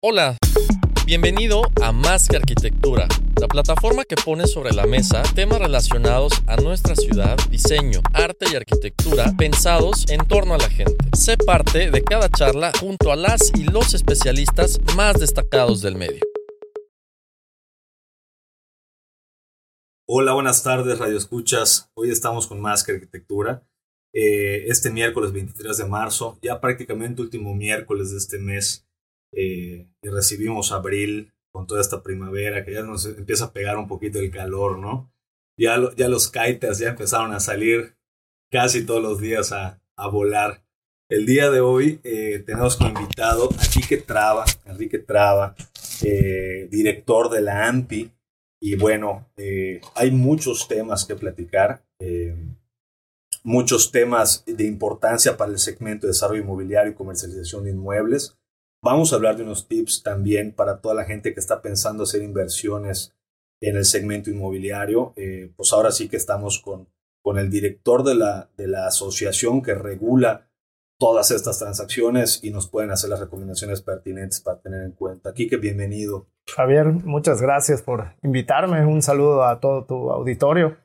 Hola, bienvenido a Más que Arquitectura, la plataforma que pone sobre la mesa temas relacionados a nuestra ciudad, diseño, arte y arquitectura pensados en torno a la gente. Sé parte de cada charla junto a las y los especialistas más destacados del medio. Hola, buenas tardes, Radio Escuchas. Hoy estamos con Más que Arquitectura. Eh, este miércoles 23 de marzo, ya prácticamente último miércoles de este mes, eh, y recibimos abril con toda esta primavera que ya nos empieza a pegar un poquito el calor, ¿no? Ya, ya los kites ya empezaron a salir casi todos los días a, a volar. El día de hoy eh, tenemos como invitado a Quique Traba, Enrique Traba, eh, director de la AMPI, y bueno, hay muchos temas que platicar, muchos temas de importancia para el segmento de desarrollo inmobiliario y comercialización de inmuebles. Vamos a hablar de unos tips también para toda la gente que está pensando hacer inversiones en el segmento inmobiliario. Eh, pues ahora sí que estamos con, con el director de la, de la asociación que regula todas estas transacciones y nos pueden hacer las recomendaciones pertinentes para tener en cuenta. Quique, bienvenido. Javier, muchas gracias por invitarme. Un saludo a todo tu auditorio.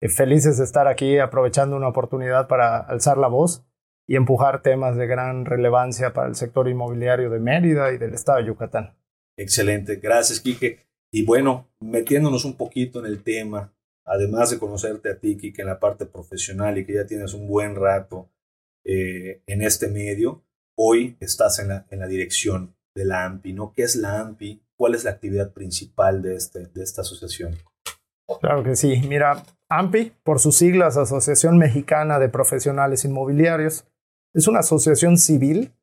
Eh, Felices de estar aquí aprovechando una oportunidad para alzar la voz y empujar temas de gran relevancia para el sector inmobiliario de Mérida y del estado de Yucatán. Excelente, gracias Quique. Y bueno, metiéndonos un poquito en el tema, además de conocerte a ti, Quique, en la parte profesional y que ya tienes un buen rato eh, en este medio, hoy estás en la, en la dirección de la AMPI, ¿no? ¿Qué es la AMPI? ¿Cuál es la actividad principal de, este, de esta asociación? Claro que sí. Mira, AMPI, por sus siglas, Asociación Mexicana de Profesionales Inmobiliarios, es una asociación civil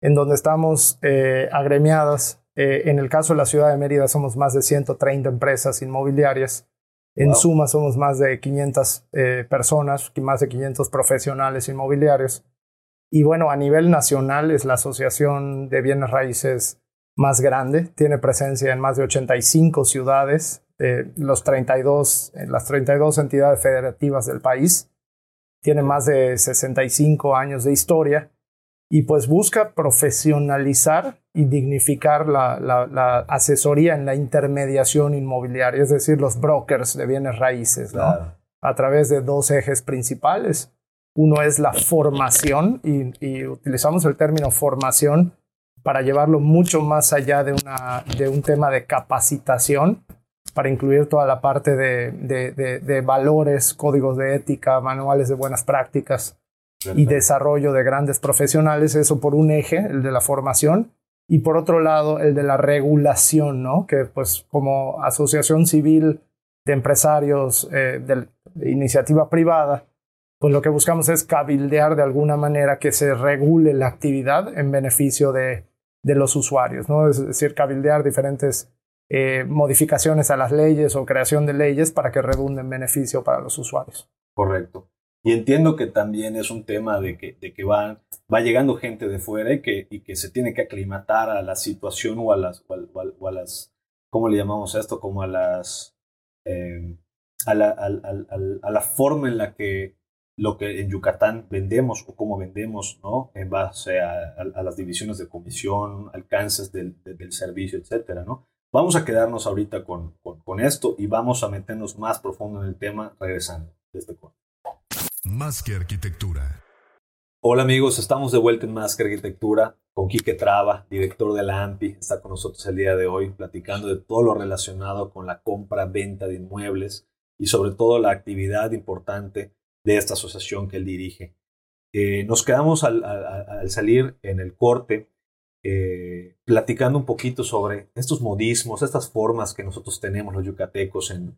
en donde estamos eh, agremiadas. Eh, en el caso de la ciudad de Mérida somos más de 130 empresas inmobiliarias. En Wow. suma somos más de 500 eh, personas, más de 500 profesionales inmobiliarios. Y bueno, a nivel nacional es la asociación de bienes raíces más grande. Tiene presencia en más de 85 ciudades, eh, los 32, en las 32 entidades federativas del país. Tiene más de 65 años de historia y pues busca profesionalizar y dignificar la, la- la asesoría en la intermediación inmobiliaria, es decir, los brokers de bienes raíces, ¿no? a través de dos ejes principales. Uno es la formación y, y utilizamos el término formación para llevarlo mucho más allá de, una, de un tema de capacitación, para incluir toda la parte de, de- de- de valores, códigos de ética, manuales de buenas prácticas y desarrollo de grandes profesionales, eso por un eje, el de la formación, y por otro lado, el de la regulación, ¿no? Que pues como asociación civil de empresarios eh, de, de iniciativa privada, pues lo que buscamos es cabildear de alguna manera que se regule la actividad en beneficio de, de los usuarios, ¿no? Es decir, cabildear diferentes eh, modificaciones a las leyes o creación de leyes para que redunde en beneficio para los usuarios. Correcto. Y entiendo que también es un tema de que, de que va, va llegando gente de fuera y que, y que se tiene que aclimatar a la situación o a las, o a las ¿cómo le llamamos a esto? Como a las, eh, a, la, a la forma en la que lo que en Yucatán vendemos o cómo vendemos, ¿no? En base a, las divisiones de comisión, alcances del, de- del servicio, etcétera, ¿no? Vamos a quedarnos ahorita con, con, con esto y vamos a meternos más profundo en el tema regresando de este corte. Más que arquitectura. Hola amigos, estamos de vuelta en Más que Arquitectura con Quique Traba, director de la AMPI. Está con nosotros el día de hoy platicando de todo lo relacionado con la compra-venta de inmuebles y sobre todo la actividad importante de esta asociación que él dirige. Eh, nos quedamos al, al- al salir en el corte eh, platicando un poquito sobre estos modismos, estas formas que nosotros tenemos los yucatecos en,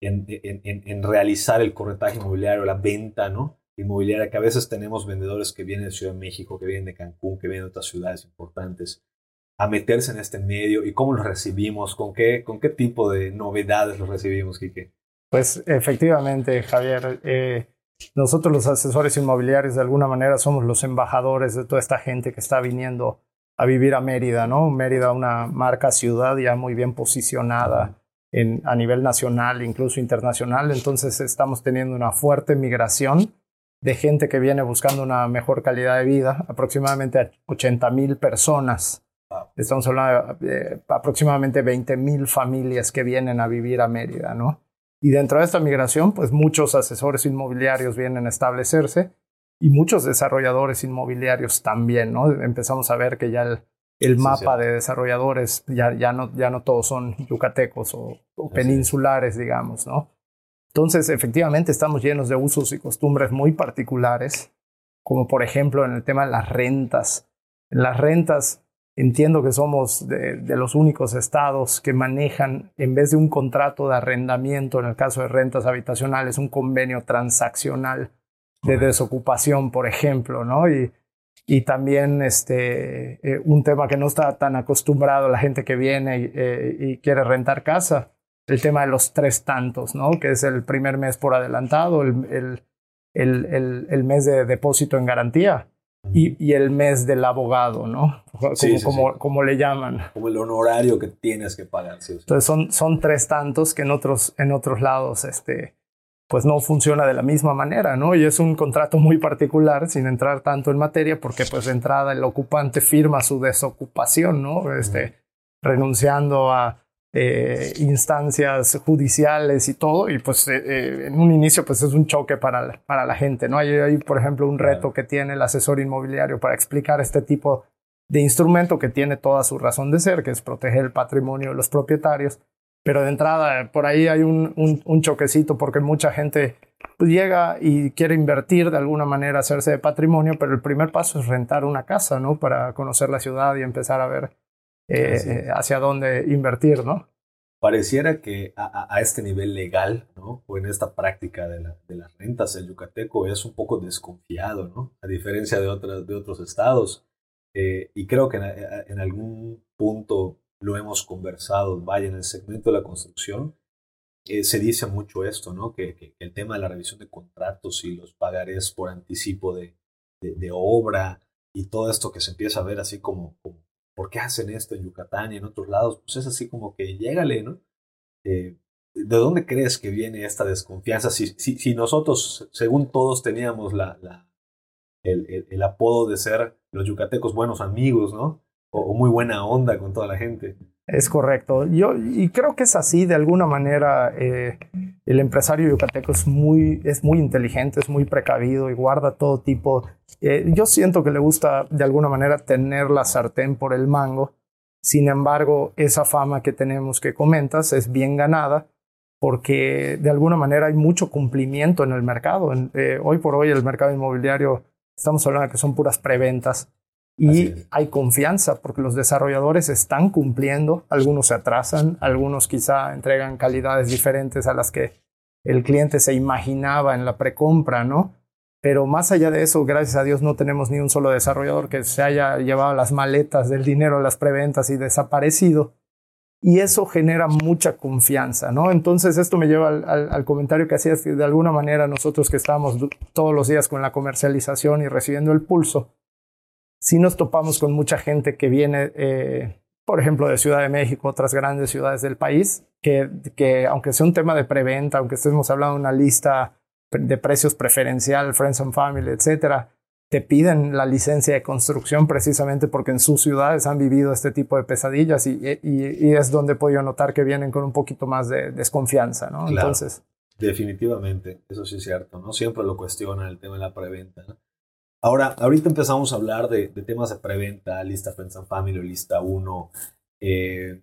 en, en- en- realizar el corretaje inmobiliario, la venta, ¿no? inmobiliaria, que a veces tenemos vendedores que vienen de Ciudad de México, que vienen de Cancún, que vienen de otras ciudades importantes, a meterse en este medio y cómo los recibimos, con qué, con qué tipo de novedades los recibimos, Quique. Pues efectivamente, Javier, eh, nosotros los asesores inmobiliarios de alguna manera somos los embajadores de toda esta gente que está viniendo a vivir a Mérida, ¿no? Mérida, una marca ciudad ya muy bien posicionada en, a nivel nacional, incluso internacional, entonces estamos teniendo una fuerte migración de gente que viene buscando una mejor calidad de vida, aproximadamente 80 mil personas. Estamos hablando de aproximadamente 20 mil familias que vienen a vivir a Mérida, ¿no? Y dentro de esta migración, pues muchos asesores inmobiliarios vienen a establecerse y muchos desarrolladores inmobiliarios también, ¿no? Empezamos a ver que ya el, mapa de desarrolladores ya, ya, no, ya no todos son yucatecos o, peninsulares, digamos, ¿no? Entonces, efectivamente, estamos llenos de usos y costumbres muy particulares, como por ejemplo en el tema de las rentas. En las rentas, entiendo que somos de, de, los únicos estados que manejan, en vez de un contrato de arrendamiento, en el caso de rentas habitacionales, un convenio transaccional de desocupación, por ejemplo, ¿no? Y, y también este, eh, un tema que no está tan acostumbrado la gente que viene eh, y quiere rentar casa, el tema de los tres tantos, ¿no? Que es el primer mes por adelantado, el, el, el, el mes de depósito en garantía y, y, el mes del abogado, ¿no? Como, como, como, le llaman. Como el honorario que tienes que pagar. Entonces son, son tres tantos que en otros, en otros lados este, pues no funciona de la misma manera, ¿no? Y es un contrato muy particular, sin entrar tanto en materia, porque pues de entrada el ocupante firma su desocupación, ¿no? Este, renunciando a eh, instancias judiciales y todo, y pues eh, eh, en un inicio pues es un choque para la, para la gente, ¿no? Hay, hay, por ejemplo, un reto que tiene el asesor inmobiliario para explicar este tipo de instrumento que tiene toda su razón de ser, que es proteger el patrimonio de los propietarios, pero de entrada, por ahí hay un, un, choquecito porque mucha gente pues, llega y quiere invertir de alguna manera, hacerse de patrimonio, pero el primer paso es rentar una casa, ¿no? Para conocer la ciudad y empezar a ver eh, eh, hacia dónde invertir, ¿no? Pareciera que a, a, este nivel legal, ¿no? O en esta práctica de, la, de, las rentas, el yucateco es un poco desconfiado, ¿no? A diferencia de, otras, de otros estados. Eh, y creo que en, en algún punto lo hemos conversado, vaya, en el segmento de la construcción, eh, se dice mucho esto, ¿no? Que, el tema de la revisión de contratos y los pagarés por anticipo de, obra y todo esto que se empieza a ver así como, ¿por qué hacen esto en Yucatán y en otros lados? Pues es así como que llégale, ¿no? Eh, ¿De dónde crees que viene esta desconfianza? Si, si, si nosotros, según todos, teníamos la, el, el, apodo de ser los yucatecos buenos amigos, ¿no? O, muy buena onda con toda la gente. Es correcto. Yo y creo que es así de alguna manera. Eh, el empresario yucateco es muy, es muy inteligente, es muy precavido y guarda todo tipo. Eh, yo siento que le gusta de alguna manera tener la sartén por el mango. Sin embargo, esa fama que tenemos que comentas es bien ganada porque de alguna manera hay mucho cumplimiento en el mercado. Eh, hoy por hoy el mercado inmobiliario, estamos hablando de que son puras preventas y hay confianza porque los desarrolladores están cumpliendo, algunos se atrasan, algunos quizá entregan calidades diferentes a las que el cliente se imaginaba en la precompra, ¿no? Pero más allá de eso, gracias a Dios no tenemos ni un solo desarrollador que se haya llevado las maletas del dinero a las preventas y desaparecido. Y eso genera mucha confianza, ¿no? Entonces esto me lleva al, al comentario que hacías, que de alguna manera nosotros que estamos todos los días con la comercialización y recibiendo el pulso, sí nos topamos con mucha gente que viene, eh, por ejemplo, de Ciudad de México, otras grandes ciudades del país, que, que aunque sea un tema de preventa, aunque estemos hablando de una lista de precios preferencial, Friends and Family, etcétera, te piden la licencia de construcción precisamente porque en sus ciudades han vivido este tipo de pesadillas y, y, y es donde he podido notar que vienen con un poquito más de desconfianza, ¿no? Entonces. Definitivamente, eso sí es cierto, ¿no? Siempre lo cuestionan el tema de la preventa, ¿no? Ahora, ahorita empezamos a hablar de, temas de preventa, lista Friends and Family, lista 1. Eh,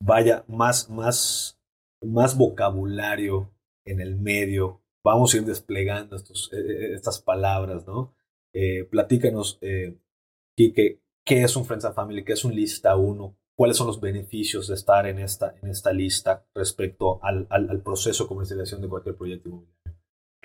vaya, más, más, más vocabulario en el medio. Vamos a ir desplegando eh, eh, estas palabras, ¿no? platícanos, Kike, ¿qué es un Friends and Family? ¿Qué es un lista 1? ¿Cuáles son los beneficios de estar en esta, en esta lista respecto al, al, al proceso de comercialización de cualquier proyecto inmobiliario?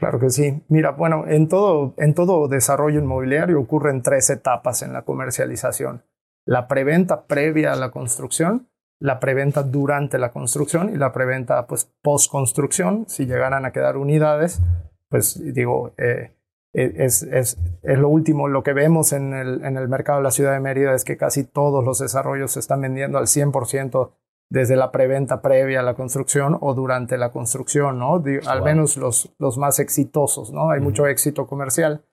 Claro que sí. Mira, bueno, en todo, en todo desarrollo inmobiliario ocurren tres etapas en la comercialización. La preventa previa a la construcción, la preventa durante la construcción y la preventa pues, post construcción, si llegaran a quedar unidades, pues digo, eh, es, es, es, lo último, lo que vemos en el, en el mercado de la ciudad de Mérida es que casi todos los desarrollos se están vendiendo al 100% desde la preventa previa a la construcción o durante la construcción, ¿no? al menos los, los más exitosos, ¿no? Hay mucho éxito comercial.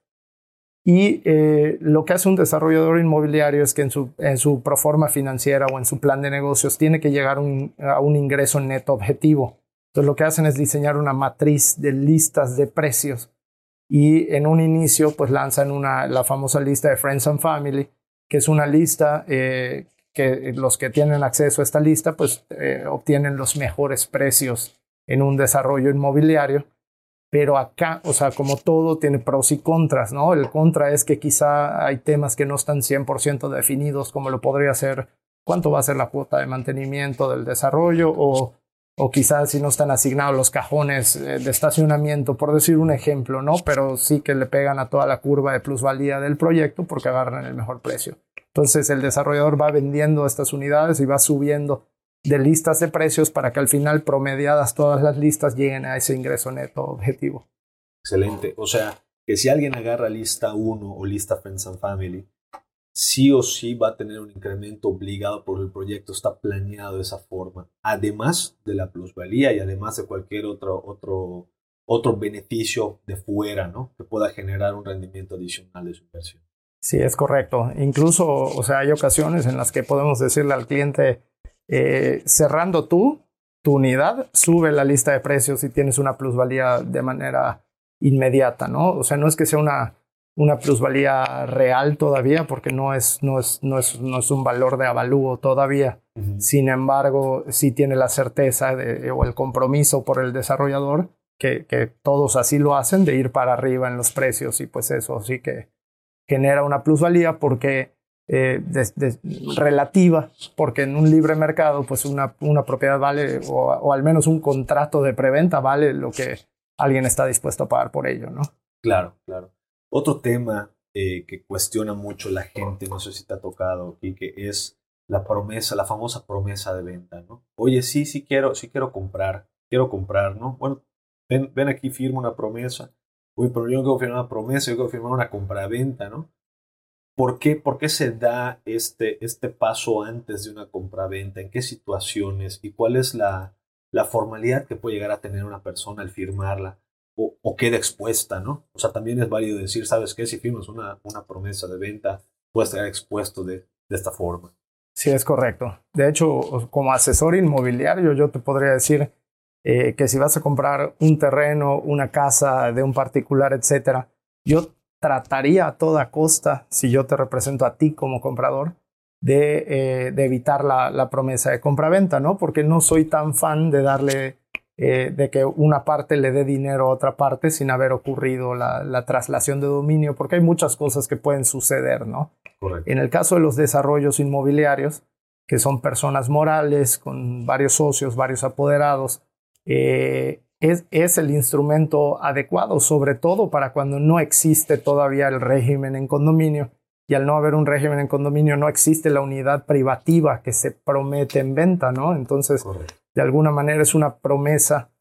Y eh, lo que hace un desarrollador inmobiliario es que en su, en su proforma financiera o en su plan de negocios tiene que llegar a un ingreso neto objetivo. Entonces lo que hacen es diseñar una matriz de listas de precios y en un inicio pues lanzan una, la famosa lista de Friends and Family, que es una lista eh, que los que tienen acceso a esta lista pues eh, obtienen los mejores precios en un desarrollo inmobiliario. Pero acá, o sea, como todo tiene pros y contras, ¿no? El contra es que quizá hay temas que no están 100% definidos, como lo podría ser cuánto va a ser la cuota de mantenimiento del desarrollo o, o quizás si no están asignados los cajones eh, de estacionamiento, por decir un ejemplo, ¿no? Pero sí que le pegan a toda la curva de plusvalía del proyecto porque agarran el mejor precio. Entonces el desarrollador va vendiendo estas unidades y va subiendo de listas de precios para que al final promediadas todas las listas lleguen a ese ingreso neto objetivo. Excelente. O sea, que si alguien agarra lista 1 o lista Friends and Family, sí o sí va a tener un incremento obligado por el proyecto, está planeado de esa forma, además de la plusvalía y además de cualquier otro, otro, otro beneficio de fuera, ¿no? Que pueda generar un rendimiento adicional de su inversión. Sí, es correcto. Incluso, o sea, hay ocasiones en las que podemos decirle al cliente, eh, cerrando tú, tu unidad, sube la lista de precios y tienes una plusvalía de manera inmediata, ¿no? O sea, no es que sea una, una plusvalía real todavía, porque no es, no es, no es, no es un valor de avalúo todavía. Sin embargo, sí tiene la certeza de, o el compromiso por el desarrollador, que, que todos así lo hacen, de ir para arriba en los precios y pues eso sí que genera una plusvalía porque eh, relativa, porque en un libre mercado, pues una, una propiedad vale, o, al menos un contrato de preventa vale lo que alguien está dispuesto a pagar por ello, ¿no? Claro, claro. Otro tema eh, que cuestiona mucho la gente, no sé si te ha tocado, y que es la promesa, la famosa promesa de venta, ¿no? Oye, sí, sí quiero, sí quiero comprar, quiero comprar, ¿no? Bueno, ven, ven aquí, firma una promesa uy, pero yo no quiero firmar una promesa, yo quiero firmar una compraventa, ¿no? ¿Por qué, ¿Por qué se da este, este paso antes de una compraventa? ¿En qué situaciones? ¿Y cuál es la, la formalidad que puede llegar a tener una persona al firmarla? O, o, queda expuesta, ¿no? O sea, también es válido decir, ¿sabes qué? Si firmas una, una promesa de venta, puedes estar expuesto de, de esta forma. Sí, es correcto. De hecho, como asesor inmobiliario, yo te podría decir, eh, que si vas a comprar un terreno, una casa de un particular, etcétera, yo trataría a toda costa, si yo te represento a ti como comprador, de, eh, de evitar la, la, promesa de compraventa, ¿no? Porque no soy tan fan de darle, eh, de que una parte le dé dinero a otra parte sin haber ocurrido la, la, traslación de dominio, porque hay muchas cosas que pueden suceder, ¿no? En el caso de los desarrollos inmobiliarios, que son personas morales con varios socios, varios apoderados, eh, es, es, el instrumento adecuado, sobre todo para cuando no existe todavía el régimen en condominio. Y al no haber un régimen en condominio, no existe la unidad privativa que se promete en venta, ¿no? Entonces, de alguna manera es una promesa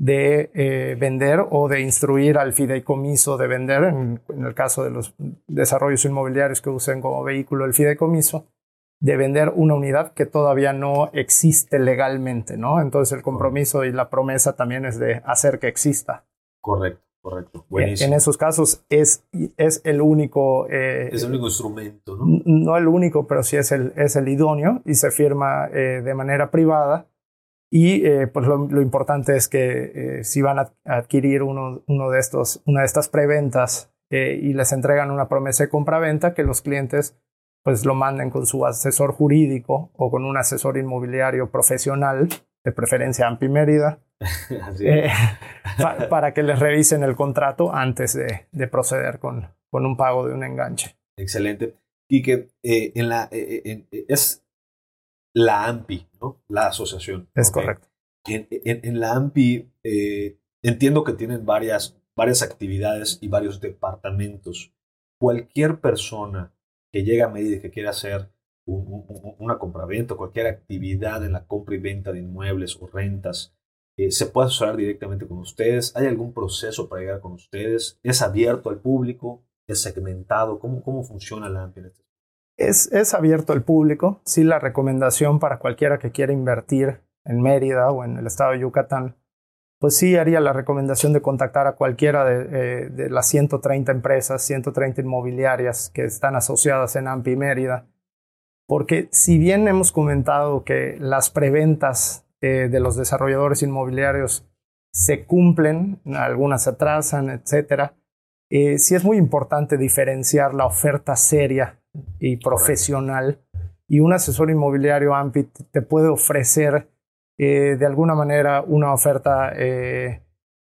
de eh, vender o de instruir al fideicomiso de vender, en, en, el caso de los desarrollos inmobiliarios que usen como vehículo el fideicomiso, de vender una unidad que todavía no existe legalmente, ¿no? Entonces el compromiso y la promesa también es de hacer que exista. Correcto, correcto. Buenísimo. En esos casos es, es el único... Eh, es el único instrumento, ¿no? No el único, pero sí es el, es el idóneo y se firma eh, de manera privada. Y eh, pues lo, lo, importante es que si van a adquirir uno, uno de estos, una de estas preventas y les entregan una promesa de compraventa, que los clientes pues lo manden con su asesor jurídico o con un asesor inmobiliario profesional, de preferencia AMPI Mérida, eh, para que les revisen el contrato antes de, proceder con, con, un pago de un enganche. Excelente. Y que eh, en la, eh, es la AMPI, ¿no? La asociación. Es correcto. En, en, la AMPI entiendo que tienen varias varias actividades y varios departamentos. Cualquier persona que llegue a medida que quiera hacer una compraventa, cualquier actividad en la compra y venta de inmuebles o rentas, eh, se puede asesorar directamente con ustedes. ¿Hay algún proceso para llegar con ustedes? ¿Es abierto al público? ¿Es segmentado? ¿Cómo, cómo funciona la AMPI? Este es, es abierto al público. Sí, la recomendación para cualquiera que quiera invertir en Mérida o en el estado de Yucatán, pues sí haría la recomendación de contactar a cualquiera de, eh, de las 130 empresas, 130 inmobiliarias que están asociadas en AMPI Mérida porque si bien hemos comentado que las preventas eh, de los desarrolladores inmobiliarios se cumplen, algunas se atrasan, etc., eh, sí es muy importante diferenciar la oferta seria y profesional. Y un asesor inmobiliario AMPI te puede ofrecer eh, de alguna manera una oferta eh,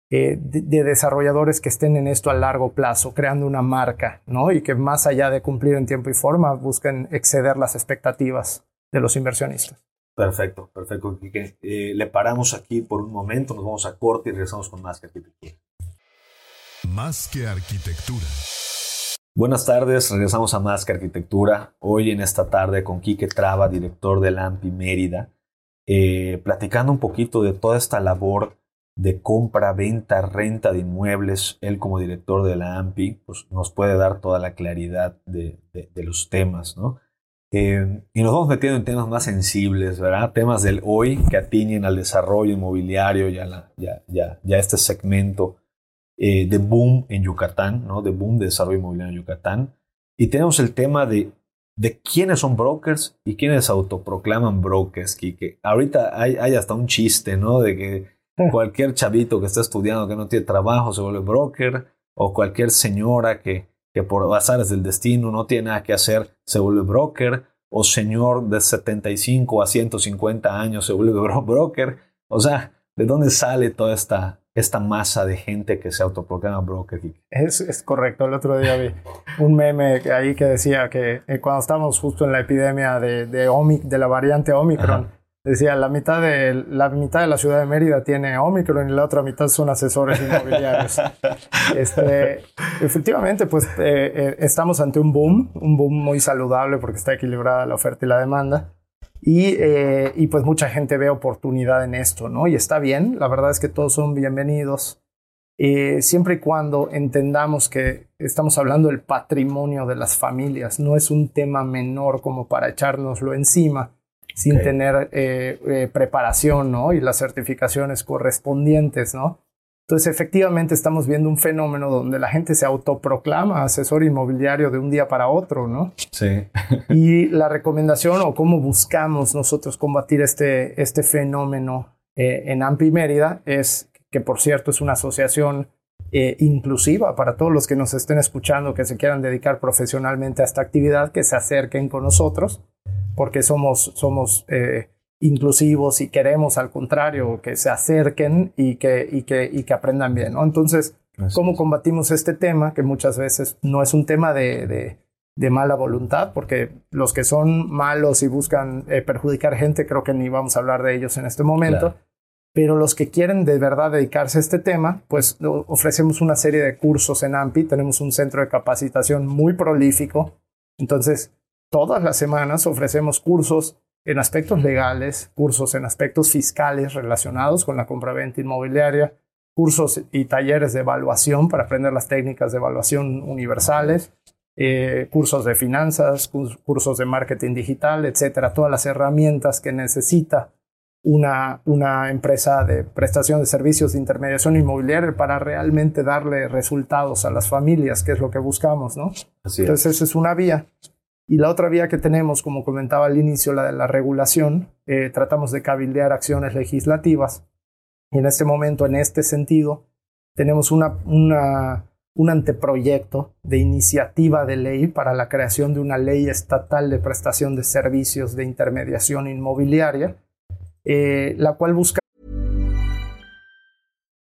de, desarrolladores que estén en esto a largo plazo, creando una marca, ¿no? Y que más allá de cumplir en tiempo y forma, busquen exceder las expectativas de los inversionistas. Perfecto, perfecto, eh, le paramos aquí por un momento, nos vamos a corte y regresamos con más que arquitectura. Más que arquitectura. Buenas tardes, regresamos a Más que Arquitectura. Hoy en esta tarde con Quique Traba, director del AMPI Mérida, eh, platicando un poquito de toda esta labor de compra, venta, renta de inmuebles, él como director de la AMPI, pues nos puede dar toda la claridad de, los temas, ¿no? Eh, y nos vamos metiendo en temas más sensibles, ¿verdad? Temas del hoy que atiñen al desarrollo inmobiliario y a, la, ya, ya, ya este segmento eh, de boom en Yucatán, ¿no? De boom de desarrollo inmobiliario en Yucatán. Y tenemos el tema de, de quiénes son brokers y quiénes autoproclaman brokers, que Ahorita hay, hay hasta un chiste, ¿no? De que cualquier chavito que está estudiando que no tiene trabajo se vuelve broker, o cualquier señora que, que por azares del destino no tiene nada que hacer se vuelve broker, o señor de 75 a 150 años se vuelve broker. O sea, ¿de dónde sale toda esta, esta masa de gente que se autoproclama broker? Es, es correcto. El otro día vi un meme ahí que decía que eh, cuando estábamos justo en la epidemia de, de, de la variante Omicron, Decía, la mitad, de, la mitad de la ciudad de Mérida tiene Omicron y la otra mitad son asesores inmobiliarios. este, efectivamente, pues eh, eh, estamos ante un boom, un boom muy saludable porque está equilibrada la oferta y la demanda. Y, eh, y pues mucha gente ve oportunidad en esto, ¿no? Y está bien, la verdad es que todos son bienvenidos. siempre y cuando entendamos que estamos hablando del patrimonio de las familias, no es un tema menor como para echárnoslo encima sin tener eh, eh, preparación ¿no? y las certificaciones correspondientes. ¿no? Entonces, efectivamente, estamos viendo un fenómeno donde la gente se autoproclama asesor inmobiliario de un día para otro, ¿no? Sí. y la recomendación o cómo buscamos nosotros combatir este, este fenómeno eh, en AMPI Mérida es que, por cierto, es una asociación inclusiva para todos los que nos estén escuchando, que se quieran dedicar profesionalmente a esta actividad, que se acerquen con nosotros porque somos, somos eh, inclusivos y queremos al contrario que se acerquen y que, y que, y que aprendan bien. ¿no? Entonces, ¿cómo combatimos este tema? Que muchas veces no es un tema de, de, mala voluntad, porque los que son malos y buscan eh, perjudicar gente, creo que ni vamos a hablar de ellos en este momento. Pero los que quieren de verdad dedicarse a este tema, pues ofrecemos una serie de cursos en AMPI. Tenemos un centro de capacitación muy prolífico. Entonces, Todas las semanas ofrecemos cursos en aspectos legales, cursos en aspectos fiscales relacionados con la compraventa inmobiliaria, cursos y talleres de evaluación para aprender las técnicas de evaluación universales, eh, cursos de finanzas, cursos de marketing digital, etcétera, todas las herramientas que necesita una, una empresa de prestación de servicios de intermediación inmobiliaria para realmente darle resultados a las familias, que es lo que buscamos, ¿no? Entonces, esa es una vía. Y la otra vía que tenemos, como comentaba al inicio, la de la regulación, eh, tratamos de cabildear acciones legislativas. Y en este momento, en este sentido, tenemos una, una, un anteproyecto de iniciativa de ley para la creación de una ley estatal de prestación de servicios de intermediación inmobiliaria, eh, la cual busca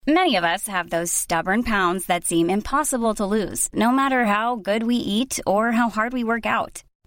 Many of us have those stubborn pounds that seem impossible to lose, no matter how good we eat or how hard we work out.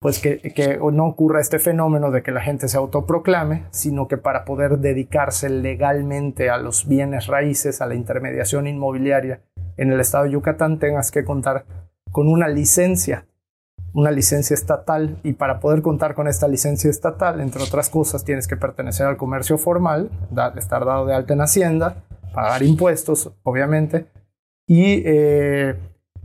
Pues que, no ocurra este fenómeno de que la gente se autoproclame, sino que para poder dedicarse legalmente a los bienes raíces, a la intermediación inmobiliaria en el estado de Yucatán, tengas que contar con una licencia una licencia estatal. Y para poder contar con esta licencia estatal, entre otras cosas, tienes que pertenecer al comercio formal, estar dado de alta en Hacienda, pagar impuestos, obviamente, y, eh,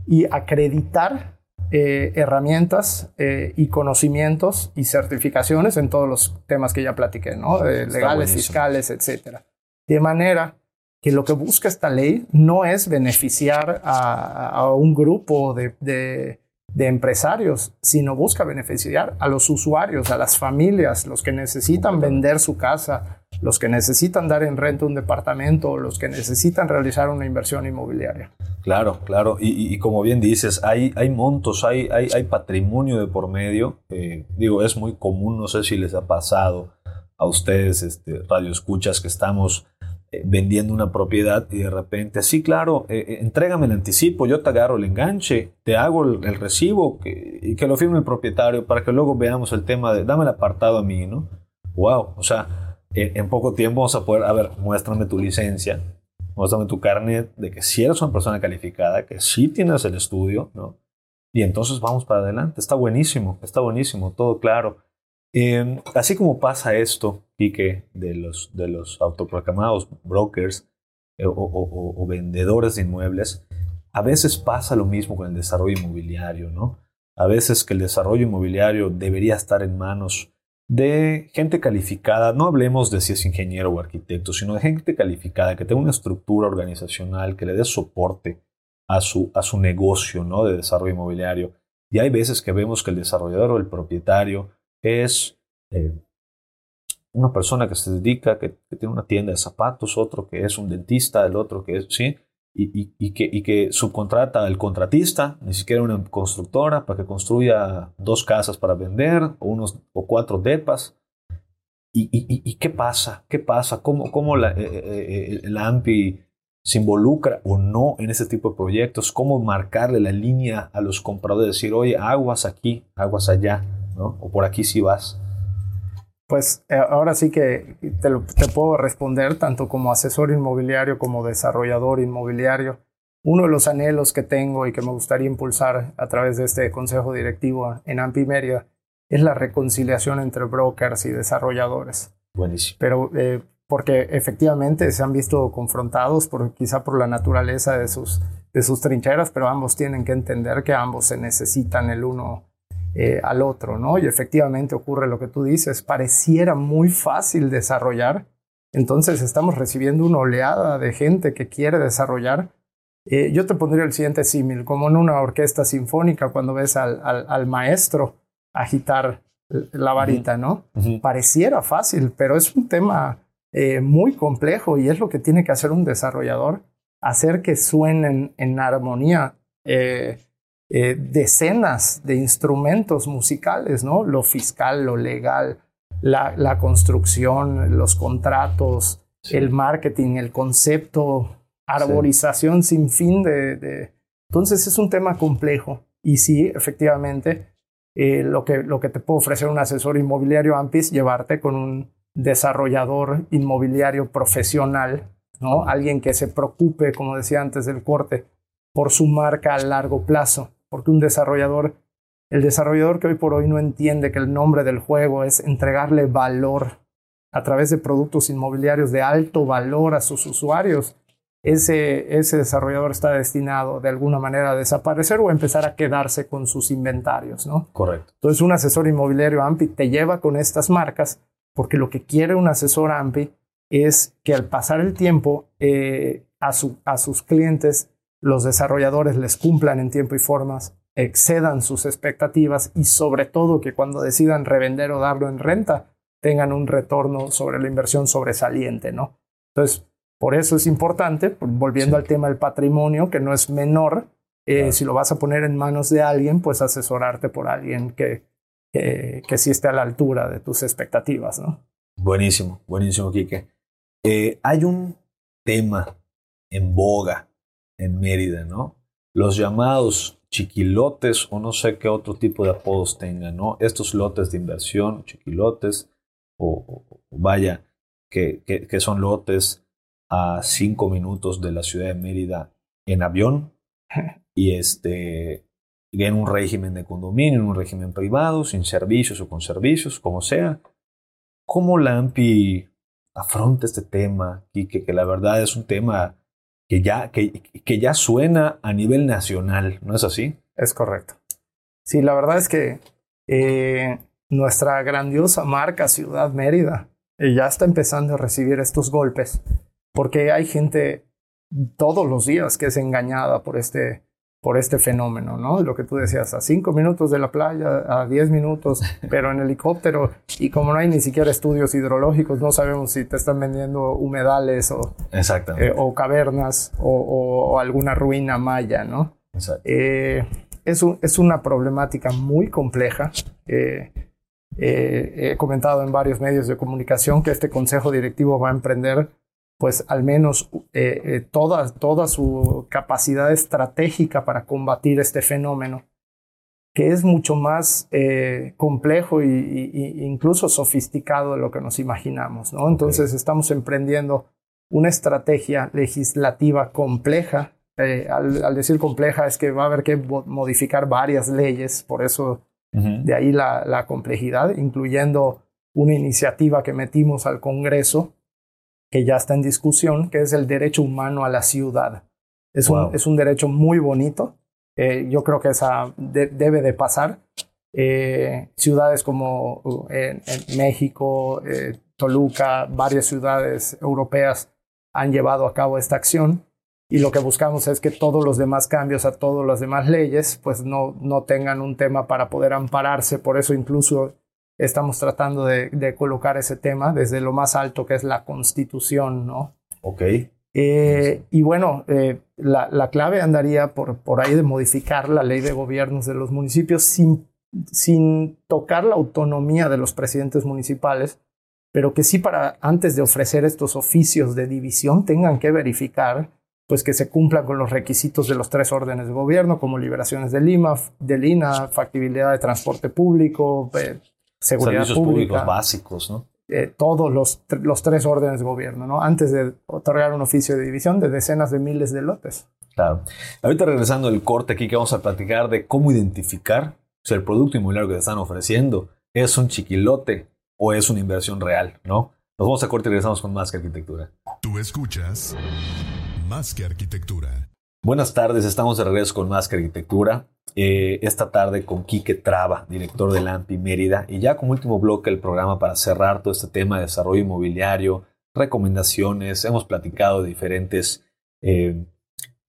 y acreditar eh, herramientas eh, y conocimientos y certificaciones en todos los temas que ya platiqué, ¿no? legales, fiscales, etc. De manera que lo que busca esta ley no es beneficiar a, un grupo de de empresarios, sino busca beneficiar a los usuarios, a las familias, los que necesitan vender su casa, los que necesitan dar en renta un departamento, los que necesitan realizar una inversión inmobiliaria. Claro, claro. Y, como bien dices, hay, hay montos, hay, hay, hay patrimonio de por medio. digo, es muy común, no sé si les ha pasado a ustedes, este, radioescuchas, que estamos eh, vendiendo una propiedad y de repente, sí, claro, eh, eh, entrégame el anticipo, yo te agarro el enganche, te hago el, recibo y que lo firme el propietario para que luego veamos el tema de, dame el apartado a mí, ¿no? Wow, o sea, en, poco tiempo vamos a poder, a ver, muéstrame tu licencia, muéstrame tu carnet de que si eres una persona calificada, que sí tienes el estudio, ¿no? Y entonces vamos para adelante, está buenísimo, está buenísimo, todo claro. Em, así como pasa esto, Quique, de los, de los autoproclamados brokers eh, o, vendedores de inmuebles, a veces pasa lo mismo con el desarrollo inmobiliario, ¿no? A veces que el desarrollo inmobiliario debería estar en manos de gente calificada, no hablemos de si es ingeniero o arquitecto, sino de gente calificada que tenga una estructura organizacional que le dé soporte a su, a su negocio ¿no? de desarrollo inmobiliario. Y hay veces que vemos que el desarrollador o el propietario es eh, una persona que se dedica, que, tiene una tienda de zapatos, otro que es un dentista, el otro que es, ¿sí? Y, que, y que subcontrata al contratista, ni siquiera una constructora, para que construya dos casas para vender o, unos, o cuatro depas. ¿Y, qué pasa? ¿Qué pasa? ¿Cómo, cómo la, eh, eh, la AMPI se involucra o no en ese tipo de proyectos? ¿Cómo marcarle la línea a los compradores? Decir, oye, aguas aquí, aguas allá o por aquí sí vas. Pues eh, ahora sí que te, te puedo responder tanto como asesor inmobiliario como desarrollador inmobiliario. Uno de los anhelos que tengo y que me gustaría impulsar a través de este consejo directivo en AMPI Mérida es la reconciliación entre brokers y desarrolladores. Buenísimo. Pero eh, porque efectivamente se han visto confrontados por, quizá por la naturaleza de sus, de sus trincheras, pero ambos tienen que entender que ambos se necesitan el uno eh, al otro, ¿no? Y efectivamente ocurre lo que tú dices, pareciera muy fácil desarrollar, entonces estamos recibiendo una oleada de gente que quiere desarrollar. Eh, yo te pondría el siguiente símil, como en una orquesta sinfónica cuando ves al, al, maestro agitar la varita, ¿no? Pareciera fácil, pero es un tema eh, muy complejo y es lo que tiene que hacer un desarrollador, hacer que suenen en armonía eh, decenas de instrumentos musicales, ¿no? Lo fiscal, lo legal, la, construcción, los contratos, el marketing, el concepto, arborización sin fin de, Entonces es un tema complejo y sí, efectivamente, eh, lo, que, lo que te puede ofrecer un asesor inmobiliario AMPIS, llevarte con un desarrollador inmobiliario profesional, ¿no? Alguien que se preocupe, como decía antes del corte, por su marca a largo plazo porque un desarrollador, el desarrollador que hoy por hoy no entiende que el nombre del juego es entregarle valor a través de productos inmobiliarios de alto valor a sus usuarios, ese, ese desarrollador está destinado de alguna manera a desaparecer o a empezar a quedarse con sus inventarios, ¿no? Correcto. Entonces, un asesor inmobiliario AMPI te lleva con estas marcas porque lo que quiere un asesor AMPI es que al pasar el tiempo eh, a, su, a sus clientes, los desarrolladores les cumplan en tiempo y formas, excedan sus expectativas y sobre todo que cuando decidan revender o darlo en renta, tengan un retorno sobre la inversión sobresaliente, ¿no? Entonces, por eso es importante, volviendo al tema del patrimonio, que no es menor, eh, si lo vas a poner en manos de alguien, pues asesorarte por alguien que, que, que sí esté a la altura de tus expectativas, ¿no? Buenísimo, buenísimo, Quique. Eh, hay un tema en boga en Mérida, ¿no? Los llamados chiquilotes o no sé qué otro tipo de apodos tengan, ¿no? Estos lotes de inversión, chiquilotes, o, vaya, que, que, son lotes a cinco minutos de la ciudad de Mérida en avión y este en un régimen de condominio, en un régimen privado, sin servicios o con servicios, como sea. ¿Cómo la AMPI afronta este tema y que, que la verdad es un tema que ya, que, que ya suena a nivel nacional, ¿no es así? Es correcto. Sí, la verdad es que eh, nuestra grandiosa marca Ciudad Mérida eh, ya está empezando a recibir estos golpes porque hay gente todos los días que es engañada por este, por este fenómeno, ¿no? Lo que tú decías, a cinco minutos de la playa, a diez minutos, pero en helicóptero, y como no hay ni siquiera estudios hidrológicos, no sabemos si te están vendiendo humedales o, eh, o cavernas o, alguna ruina maya, ¿no? Eh, es, es, una problemática muy compleja. Eh, he comentado en varios medios de comunicación que este consejo directivo va a emprender pues al menos eh, eh, toda, toda su capacidad estratégica para combatir este fenómeno, que es mucho más eh, complejo e incluso sofisticado de lo que nos imaginamos. ¿no? Entonces estamos emprendiendo una estrategia legislativa compleja. Al, decir compleja es que va a haber que modificar varias leyes, por eso de ahí la, la complejidad, incluyendo una iniciativa que metimos al Congreso que ya está en discusión, que es el derecho humano a la ciudad. Es, un, es un derecho muy bonito. Eh, yo creo que esa debe de pasar. Eh, ciudades como uh, en, México, eh, Toluca, varias ciudades europeas han llevado a cabo esta acción y lo que buscamos es que todos los demás cambios a todas las demás leyes pues no, no tengan un tema para poder ampararse. Por eso incluso estamos tratando de, colocar ese tema desde lo más alto que es la constitución, ¿no? Ok. Eh, y bueno, eh, la, clave andaría por, por ahí de modificar la ley de gobiernos de los municipios sin, sin tocar la autonomía de los presidentes municipales, pero que sí para antes de ofrecer estos oficios de división tengan que verificar pues que se cumplan con los requisitos de los tres órdenes de gobierno, como liberaciones de Lima, de Lina, factibilidad de transporte público, eh, seguridad Servicios públicos básicos, ¿no? Eh, todos los, los, tres órdenes de gobierno, ¿no? Antes de otorgar un oficio de división de decenas de miles de lotes. Claro. Ahorita regresando el corte aquí que vamos a platicar de cómo identificar si el producto inmobiliario que te están ofreciendo es un chiquilote o es una inversión real, ¿no? Nos vamos a corte y regresamos con más que arquitectura. Tú escuchas más que arquitectura. Buenas tardes, estamos de regreso con Más que Arquitectura. Eh, esta tarde con Quique Traba, director de LAMPI Mérida. Y ya como último bloque del programa para cerrar todo este tema de desarrollo inmobiliario, recomendaciones. Hemos platicado de diferentes eh,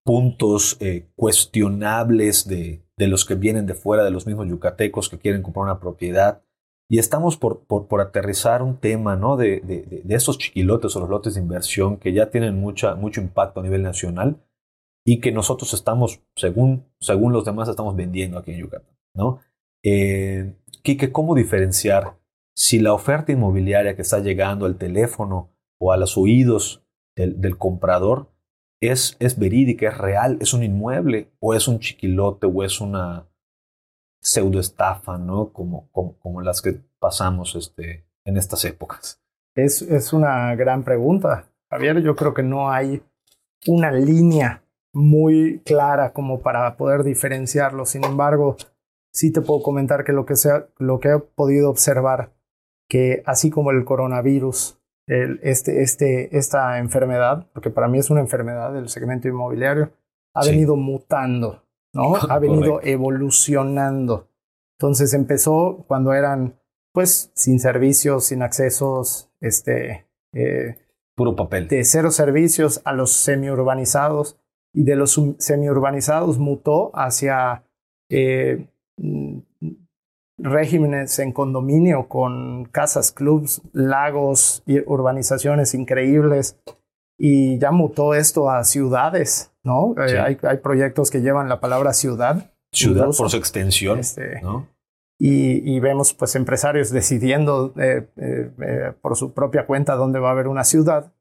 puntos eh, cuestionables de, los que vienen de fuera, de los mismos yucatecos que quieren comprar una propiedad. Y estamos por, por, aterrizar un tema ¿no? de, de, de, estos chiquilotes o los lotes de inversión que ya tienen mucha, mucho impacto a nivel nacional y que nosotros estamos, según, según los demás, estamos vendiendo aquí en Yucatán. ¿no? Eh, ¿cómo diferenciar si la oferta inmobiliaria que está llegando al teléfono o a los oídos del, comprador es, es verídica, es real, es un inmueble o es un chiquilote o es una pseudoestafa, ¿no? Como, como, como las que pasamos este, en estas épocas. Es, es una gran pregunta, Javier. Yo creo que no hay una línea muy clara como para poder diferenciarlo. Sin embargo, sí te puedo comentar que lo que, sea, lo que he podido observar, que así como el coronavirus este, este, esta enfermedad, porque para mí es una enfermedad del segmento inmobiliario, ha venido mutando, ¿no? Ha venido evolucionando. Entonces empezó cuando eran, pues, sin servicios, sin accesos, este... Eh, Puro papel. De cero servicios a los semiurbanizados y de los semiurbanizados mutó hacia eh, regímenes en condominio con casas, clubs, lagos y urbanizaciones increíbles. Y ya mutó esto a ciudades, ¿no? Eh, hay, hay, proyectos que llevan la palabra ciudad. Ciudad por su extensión, este, ¿no? Y, y, vemos pues empresarios decidiendo eh, por su propia cuenta dónde va a haber una ciudad.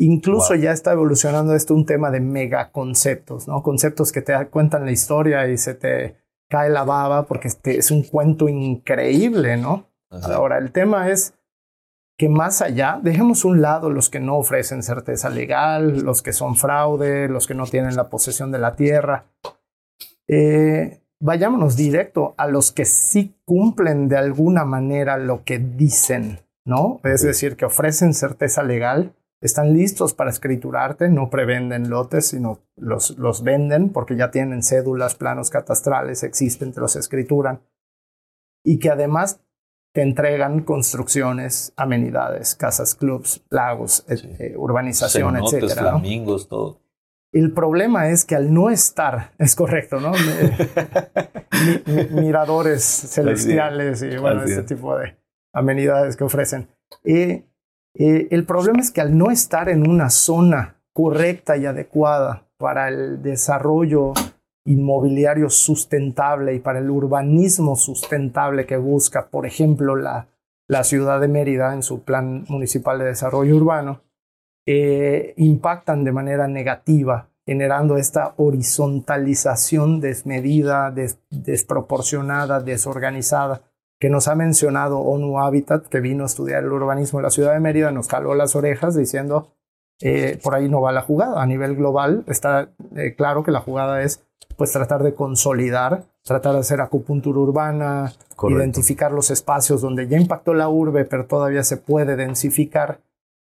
Incluso ya está evolucionando esto un tema de megaconceptos, ¿no? Conceptos que te cuentan la historia y se te cae la baba porque este es un cuento increíble, ¿no? Ahora, el tema es que más allá, dejemos un lado los que no ofrecen certeza legal, los que son fraude, los que no tienen la posesión de la tierra. Eh, vayámonos directo a los que sí cumplen de alguna manera lo que dicen, ¿no? Es decir, que ofrecen certeza legal, están listos para escriturarte, no prevenden lotes, sino los, los venden porque ya tienen cédulas, planos catastrales, existen, te los escrituran. Y que además te entregan construcciones, amenidades, casas, clubs, lagos, eh, urbanización, etc. flamingos, todo. El problema es que al no estar, es correcto, ¿no? miradores celestiales y bueno, este tipo de amenidades que ofrecen. Y eh, el problema es que al no estar en una zona correcta y adecuada para el desarrollo inmobiliario sustentable y para el urbanismo sustentable que busca, por ejemplo, la, ciudad de Mérida en su plan municipal de desarrollo urbano, eh, impactan de manera negativa, generando esta horizontalización desmedida, desproporcionada, desorganizada que nos ha mencionado ONU Habitat, que vino a estudiar el urbanismo en la ciudad de Mérida, nos caló las orejas diciendo, eh, por ahí no va la jugada. A nivel global está eh, claro que la jugada es pues tratar de consolidar, tratar de hacer acupuntura urbana, identificar los espacios donde ya impactó la urbe, pero todavía se puede densificar.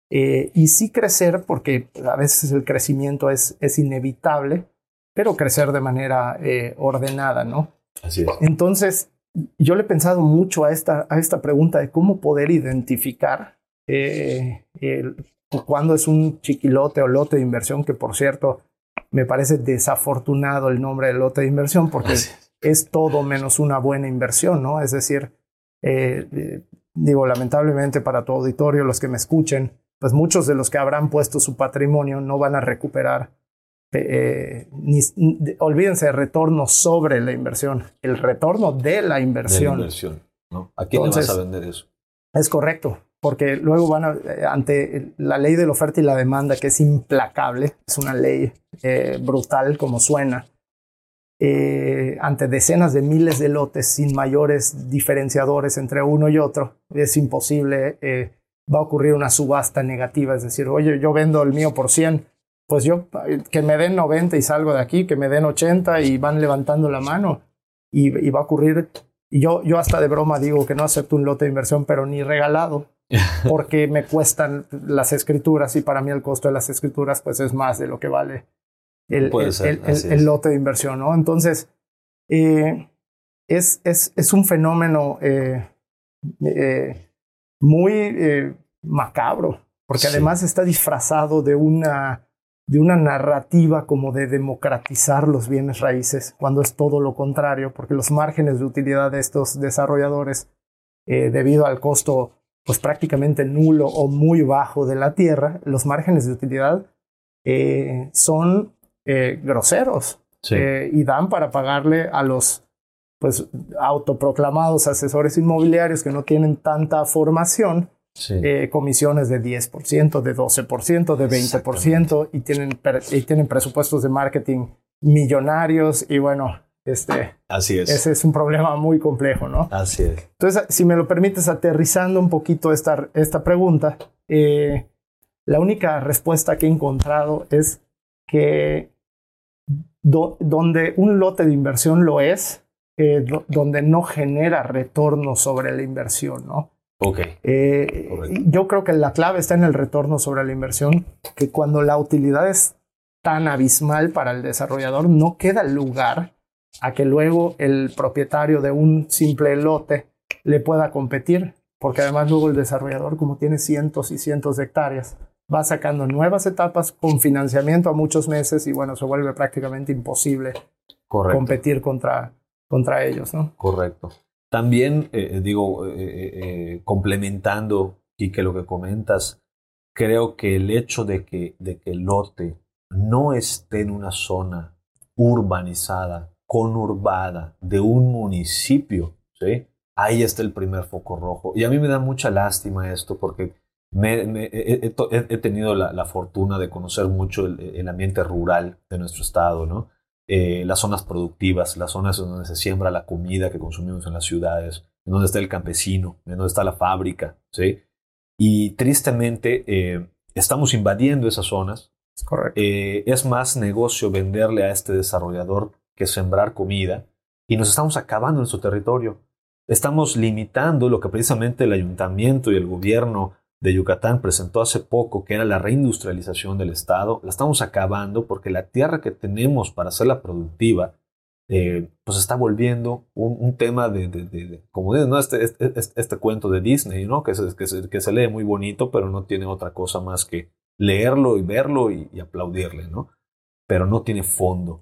Eh, y sí crecer, porque a veces el crecimiento es, es inevitable, pero crecer de manera ordenada, ¿no? Así es. Entonces, yo le he pensado mucho a esta, a esta pregunta de cómo poder identificar eh, cuándo es un chiquilote o lote de inversión, que por cierto me parece desafortunado el nombre de lote de inversión porque es. todo menos una buena inversión, ¿no? Es decir, eh, eh, digo, lamentablemente para tu auditorio, los que me escuchen, pues muchos de los que habrán puesto su patrimonio no van a recuperar eh, ni, olvídense de retorno sobre la inversión, el retorno de la inversión. De la inversión ¿no? ¿A quién le vas a vender eso? Es correcto, porque luego van a, eh, ante la ley de la oferta y la demanda, que es implacable, es una ley eh, brutal como suena, ante decenas de miles de lotes sin mayores diferenciadores entre uno y otro, es imposible, va a ocurrir una subasta negativa, es decir, oye, yo vendo el mío por 100 pues yo, que me den 90 y salgo de aquí, que me den 80 y van levantando la mano y, va a ocurrir. Y yo, yo hasta de broma digo que no acepto un lote de inversión, pero ni regalado, porque me cuestan las escrituras y para mí el costo de las escrituras pues es más de lo que vale el, el, lote de inversión, ¿no? Entonces, eh, es, es, es, un fenómeno eh, eh, muy macabro, porque además está disfrazado de una de una narrativa como de democratizar los bienes raíces, cuando es todo lo contrario, porque los márgenes de utilidad de estos desarrolladores, eh, debido al costo pues prácticamente nulo o muy bajo de la tierra, los márgenes de utilidad eh, son eh, groseros y dan para pagarle a los pues autoproclamados asesores inmobiliarios que no tienen tanta formación eh, comisiones de 10%, de 12%, de 20% y tienen, y tienen presupuestos de marketing millonarios y bueno, este, Así es. ese es un problema muy complejo, ¿no? Así es. Entonces, si me lo permites, aterrizando un poquito esta, esta pregunta, eh, la única respuesta que he encontrado es que donde un lote de inversión lo es, eh, donde no genera retorno sobre la inversión, ¿no? Eh, yo creo que la clave está en el retorno sobre la inversión, que cuando la utilidad es tan abismal para el desarrollador, no queda lugar a que luego el propietario de un simple lote le pueda competir, porque además luego el desarrollador, como tiene cientos y cientos de hectáreas, va sacando nuevas etapas con financiamiento a muchos meses y bueno, se vuelve prácticamente imposible competir contra, contra ellos, ¿no? Correcto. También, eh, eh, digo, eh, complementando, y que lo que comentas, creo que el hecho de que, de que el lote no esté en una zona urbanizada, conurbada, de un municipio, ahí está el primer foco rojo. Y a mí me da mucha lástima esto porque he, tenido la, fortuna de conocer mucho el, ambiente rural de nuestro estado, ¿no? Eh, las zonas productivas, las zonas donde se siembra la comida que consumimos en las ciudades, en donde está el campesino, en donde está la fábrica, ¿sí? Y tristemente eh, estamos invadiendo esas zonas. Es correcto. Eh, es más negocio venderle a este desarrollador que sembrar comida y nos estamos acabando en su territorio. Estamos limitando lo que precisamente el ayuntamiento y el gobierno de Yucatán presentó hace poco, que era la reindustrialización del Estado, la estamos acabando porque la tierra que tenemos para hacerla productiva, eh, pues está volviendo un, tema de, como ¿no? Este, este, este, este, cuento de Disney, ¿no? Que se, que, se, lee muy bonito, pero no tiene otra cosa más que leerlo y verlo y, y aplaudirle, ¿no? Pero no tiene fondo.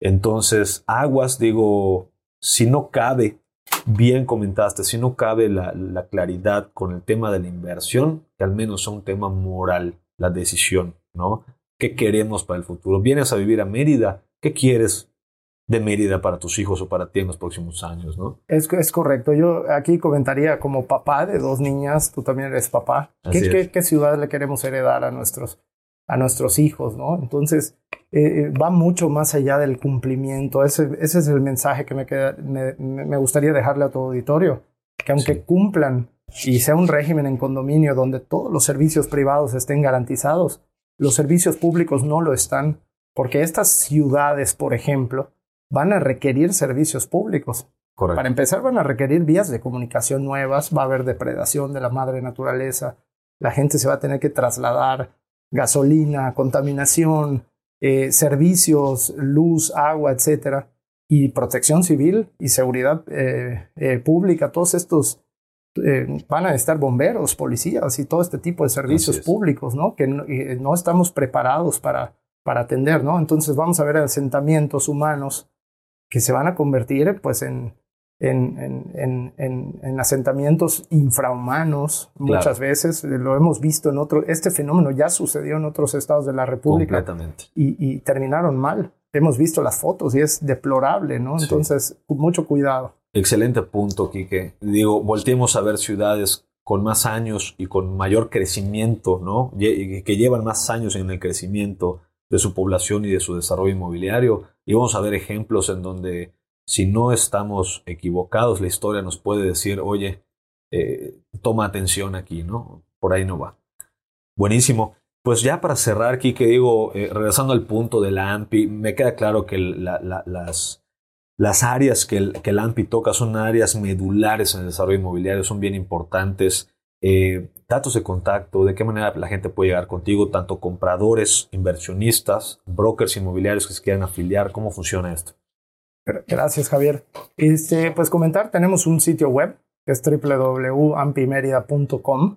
Entonces, aguas, digo, si no cabe bien comentaste, si no cabe la, claridad con el tema de la inversión, que al menos sea un tema moral, la decisión, ¿no? ¿Qué queremos para el futuro? ¿Vienes a vivir a Mérida? ¿Qué quieres de Mérida para tus hijos o para ti en los próximos años, ¿no? Es, es correcto. Yo aquí comentaría como papá de dos niñas, tú también eres papá. ¿Qué, qué ciudad le queremos heredar a nuestros a nuestros hijos, ¿no? Entonces, eh, eh, va mucho más allá del cumplimiento. Ese, ese es el mensaje que me, queda, me, me, gustaría dejarle a tu auditorio, que aunque cumplan y sea un régimen en condominio donde todos los servicios privados estén garantizados, los servicios públicos no lo están, porque estas ciudades, por ejemplo, van a requerir servicios públicos. Para empezar, van a requerir vías de comunicación nuevas, va a haber depredación de la madre naturaleza, la gente se va a tener que trasladar gasolina, contaminación, eh, servicios, luz, agua, etcétera, y protección civil y seguridad eh, eh, pública, todos estos van a estar bomberos, policías y todo este tipo de servicios públicos, ¿no? Que no, estamos preparados para, para atender, ¿no? Entonces vamos a ver asentamientos humanos que se van a convertir, pues, en, en, en, asentamientos infrahumanos muchas veces. Lo hemos visto en otro. Este fenómeno ya sucedió en otros estados de la República. Y, terminaron mal. Hemos visto las fotos y es deplorable, ¿no? Entonces, mucho cuidado. Excelente punto, Quique. Digo, volteemos a ver ciudades con más años y con mayor crecimiento, ¿no? Que llevan más años en el crecimiento de su población y de su desarrollo inmobiliario. Y vamos a ver ejemplos en donde si no estamos equivocados, la historia nos puede decir, oye, eh, toma atención aquí, ¿no? Por ahí no va. Buenísimo. Pues ya para cerrar, que digo, eh, regresando al punto de la AMPI, me queda claro que las, las áreas que el, que AMPI toca son áreas medulares en el desarrollo inmobiliario, son bien importantes. Eh, datos de contacto, de qué manera la gente puede llegar contigo, tanto compradores, inversionistas, brokers inmobiliarios que se quieran afiliar, ¿cómo funciona esto? Gracias, Javier. Este, pues comentar, tenemos un sitio web que es www.ampimerida.com.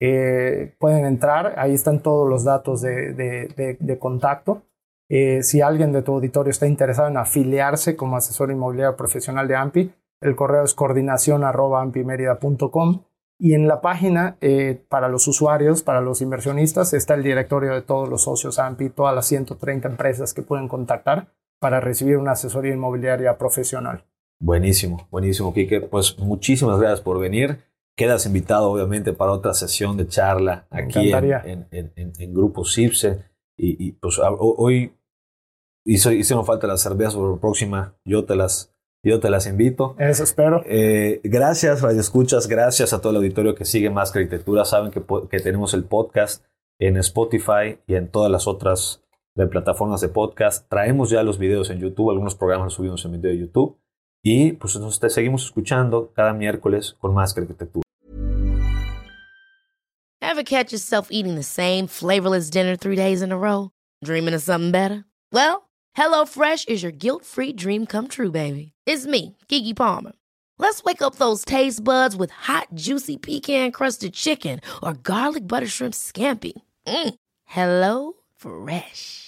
Pueden entrar, ahí están todos los datos de, contacto. Eh, si alguien de tu auditorio está interesado en afiliarse como asesor inmobiliario profesional de AMPI, el correo es coordinación.ampimerida.com y en la página eh, para los usuarios, para los inversionistas, está el directorio de todos los socios AMPI, todas las 130 empresas que pueden contactar para recibir una asesoría inmobiliaria profesional. Buenísimo, buenísimo, Kike. Pues muchísimas gracias por venir. Quedas invitado, obviamente, para otra sesión de charla aquí en, en, Grupo CIPSE. Y, pues hoy hizo, hicieron falta las cervezas, por la próxima yo te las, yo te las invito. Eso espero. Eh, gracias, Radio Escuchas. Gracias a todo el auditorio que sigue Más Arquitectura. Saben que, que tenemos el podcast en Spotify y en todas las otras de plataformas de podcast. Traemos ya los videos en YouTube, algunos programas los subimos en video de YouTube. Y pues nos seguimos escuchando cada miércoles con más arquitectura. Ever catch yourself eating the same flavorless dinner three days in a row? Dreaming of something better? Well, HelloFresh is your guilt-free dream come true, baby. It's me, Kiki Palmer. Let's wake up those taste buds with hot, juicy pecan-crusted chicken or garlic butter shrimp scampi. Mm. Hello Fresh.